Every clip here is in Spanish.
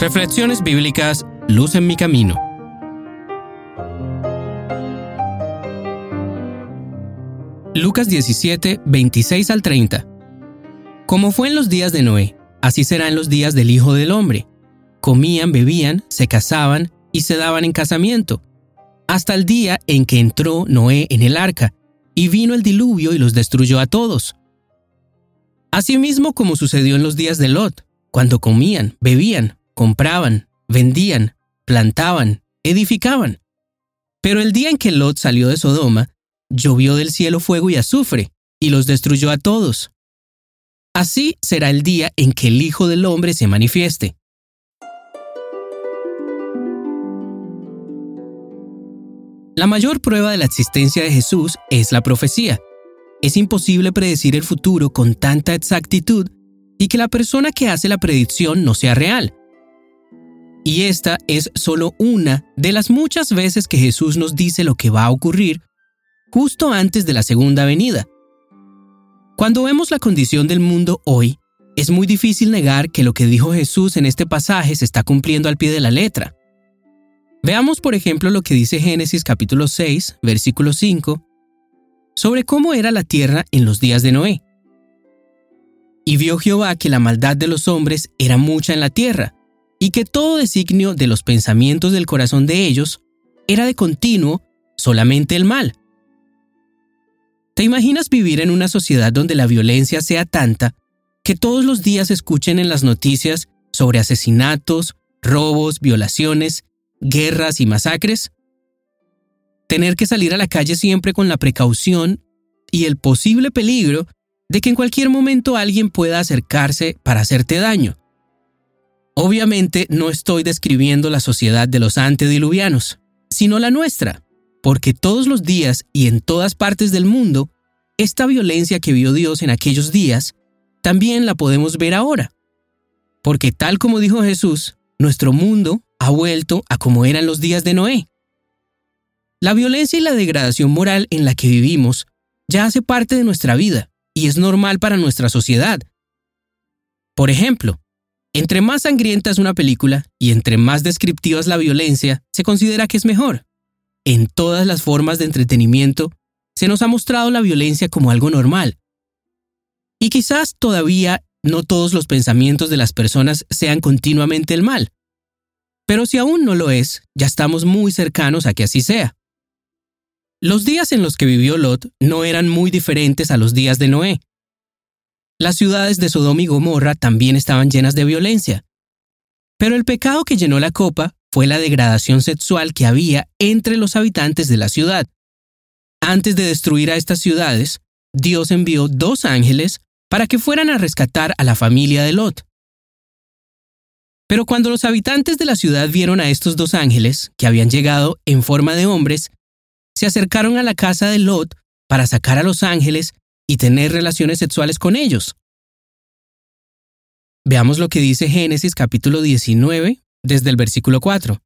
Reflexiones bíblicas Luz en mi camino. Lucas 17, 26 al 30. Como fue en los días de Noé, así será en los días del Hijo del Hombre. Comían, bebían, se casaban y se daban en casamiento, hasta el día en que entró Noé en el arca, y vino el diluvio y los destruyó a todos. Asimismo como sucedió en los días de Lot, cuando comían, bebían, compraban, vendían, plantaban, edificaban. Pero el día en que Lot salió de Sodoma, llovió del cielo fuego y azufre, y los destruyó a todos. Así será el día en que el Hijo del Hombre se manifieste. La mayor prueba de la existencia de Jesús es la profecía. Es imposible predecir el futuro con tanta exactitud y que la persona que hace la predicción no sea real. Y esta es solo una de las muchas veces que Jesús nos dice lo que va a ocurrir justo antes de la segunda venida. Cuando vemos la condición del mundo hoy, es muy difícil negar que lo que dijo Jesús en este pasaje se está cumpliendo al pie de la letra. Veamos por ejemplo lo que dice Génesis capítulo 6, versículo 5, sobre cómo era la tierra en los días de Noé. Y vio Jehová que la maldad de los hombres era mucha en la tierra, y que todo designio de los pensamientos del corazón de ellos era de continuo solamente el mal. ¿Te imaginas vivir en una sociedad donde la violencia sea tanta que todos los días escuchen en las noticias sobre asesinatos, robos, violaciones, guerras y masacres? Tener que salir a la calle siempre con la precaución y el posible peligro de que en cualquier momento alguien pueda acercarse para hacerte daño. Obviamente no estoy describiendo la sociedad de los antediluvianos, sino la nuestra, porque todos los días y en todas partes del mundo, esta violencia que vio Dios en aquellos días, también la podemos ver ahora. Porque tal como dijo Jesús, nuestro mundo ha vuelto a como eran los días de Noé. La violencia y la degradación moral en la que vivimos ya hace parte de nuestra vida y es normal para nuestra sociedad. Por ejemplo, entre más sangrienta es una película y entre más descriptiva es la violencia, se considera que es mejor. En todas las formas de entretenimiento, se nos ha mostrado la violencia como algo normal. Y quizás todavía no todos los pensamientos de las personas sean continuamente el mal. Pero si aún no lo es, ya estamos muy cercanos a que así sea. Los días en los que vivió Lot no eran muy diferentes a los días de Noé. Las ciudades de Sodoma y Gomorra también estaban llenas de violencia. Pero el pecado que llenó la copa fue la degradación sexual que había entre los habitantes de la ciudad. Antes de destruir a estas ciudades, Dios envió dos ángeles para que fueran a rescatar a la familia de Lot. Pero cuando los habitantes de la ciudad vieron a estos dos ángeles, que habían llegado en forma de hombres, se acercaron a la casa de Lot para sacar a los ángeles y tener relaciones sexuales con ellos. Veamos lo que dice Génesis capítulo 19, desde el versículo 4.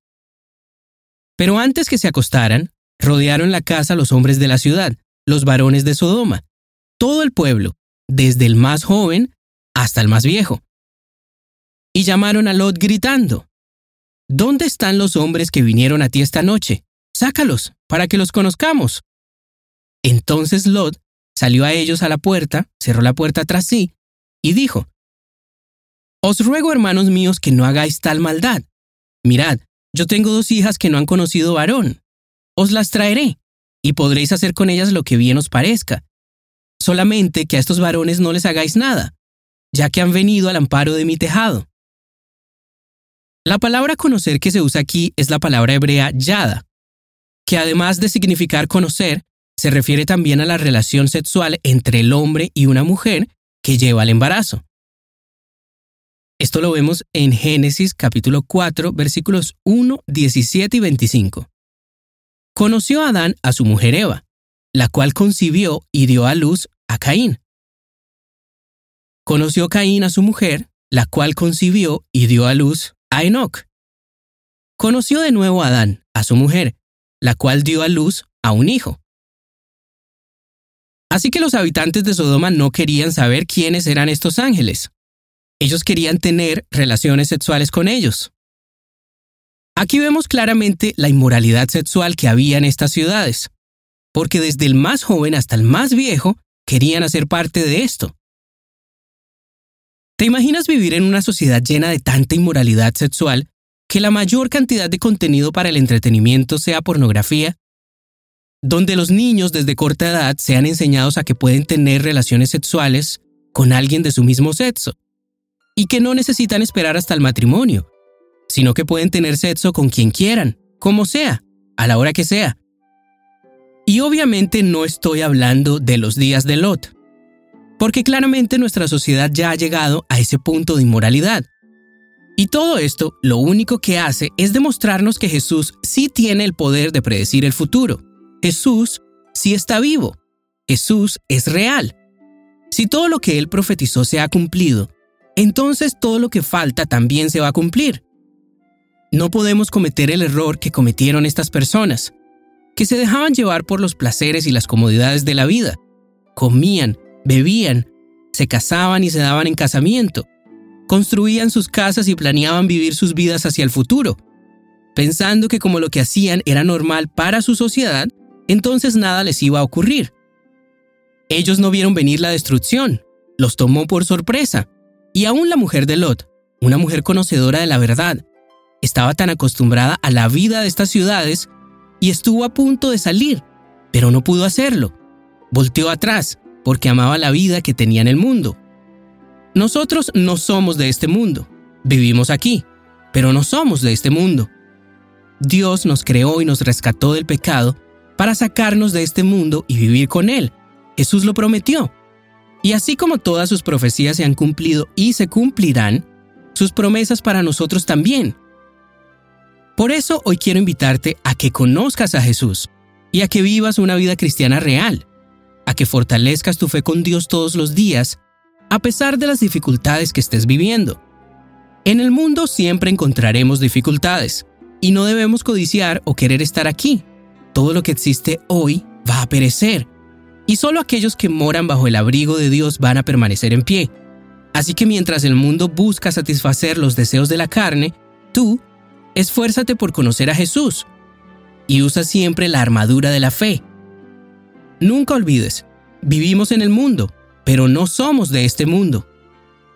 Pero antes que se acostaran, rodearon la casa los hombres de la ciudad, los varones de Sodoma, todo el pueblo, desde el más joven hasta el más viejo. Y llamaron a Lot gritando, ¿Dónde están los hombres que vinieron a ti esta noche? Sácalos, para que los conozcamos. Entonces Lot Salió a ellos a la puerta, cerró la puerta tras sí, y dijo, Os ruego, hermanos míos, que no hagáis tal maldad. Mirad, yo tengo dos hijas que no han conocido varón. Os las traeré, y podréis hacer con ellas lo que bien os parezca. Solamente que a estos varones no les hagáis nada, ya que han venido al amparo de mi tejado. La palabra conocer que se usa aquí es la palabra hebrea yada, que además de significar conocer, se refiere también a la relación sexual entre el hombre y una mujer que lleva al embarazo. Esto lo vemos en Génesis capítulo 4 versículos 1, 17 y 25. Conoció Adán a su mujer Eva, la cual concibió y dio a luz a Caín. Conoció Caín a su mujer, la cual concibió y dio a luz a Enoch. Conoció de nuevo a Adán, a su mujer, la cual dio a luz a un hijo. Así que los habitantes de Sodoma no querían saber quiénes eran estos ángeles. Ellos querían tener relaciones sexuales con ellos, Aquí vemos claramente la inmoralidad sexual que había en estas ciudades, porque desde el más joven hasta el más viejo querían hacer parte de esto. ¿Te imaginas vivir en una sociedad llena de tanta inmoralidad sexual que la mayor cantidad de contenido para el entretenimiento sea pornografía? Donde los niños desde corta edad sean enseñados a que pueden tener relaciones sexuales con alguien de su mismo sexo y que no necesitan esperar hasta el matrimonio, sino que pueden tener sexo con quien quieran, como sea, a la hora que sea. Y obviamente no estoy hablando de los días de Lot, porque claramente nuestra sociedad ya ha llegado a ese punto de inmoralidad. Y todo esto lo único que hace es demostrarnos que Jesús sí tiene el poder de predecir el futuro. Jesús sí está vivo. Jesús es real. Si todo lo que él profetizó se ha cumplido, entonces todo lo que falta también se va a cumplir. No podemos cometer el error que cometieron estas personas, que se dejaban llevar por los placeres y las comodidades de la vida. Comían, bebían, se casaban y se daban en casamiento, construían sus casas y planeaban vivir sus vidas hacia el futuro, pensando que como lo que hacían era normal para su sociedad, entonces nada les iba a ocurrir. Ellos no vieron venir la destrucción, los tomó por sorpresa, y aún la mujer de Lot, una mujer conocedora de la verdad, estaba tan acostumbrada a la vida de estas ciudades y estuvo a punto de salir, pero no pudo hacerlo. Volteó atrás porque amaba la vida que tenía en el mundo. Nosotros no somos de este mundo, vivimos aquí, pero no somos de este mundo. Dios nos creó y nos rescató del pecado para sacarnos de este mundo y vivir con Él. Jesús lo prometió. Y así como todas sus profecías se han cumplido y se cumplirán, sus promesas para nosotros también. Por eso hoy quiero invitarte a que conozcas a Jesús y a que vivas una vida cristiana real a que fortalezcas tu fe con Dios todos los días, a pesar de las dificultades que estés viviendo. En el mundo siempre encontraremos dificultades, y no debemos codiciar o querer estar aquí. Todo lo que existe hoy va a perecer, y solo aquellos que moran bajo el abrigo de Dios van a permanecer en pie. Así que mientras el mundo busca satisfacer los deseos de la carne, tú, esfuérzate por conocer a Jesús, y usa siempre la armadura de la fe, Nunca olvides, vivimos en el mundo, pero no somos de este mundo.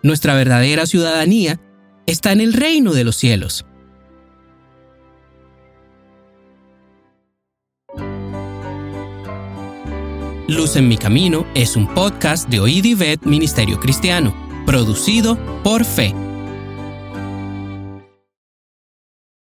Nuestra verdadera ciudadanía está en el reino de los cielos. Luz en mi camino es un podcast de Oíd Ministerio Cristiano, producido por Fe.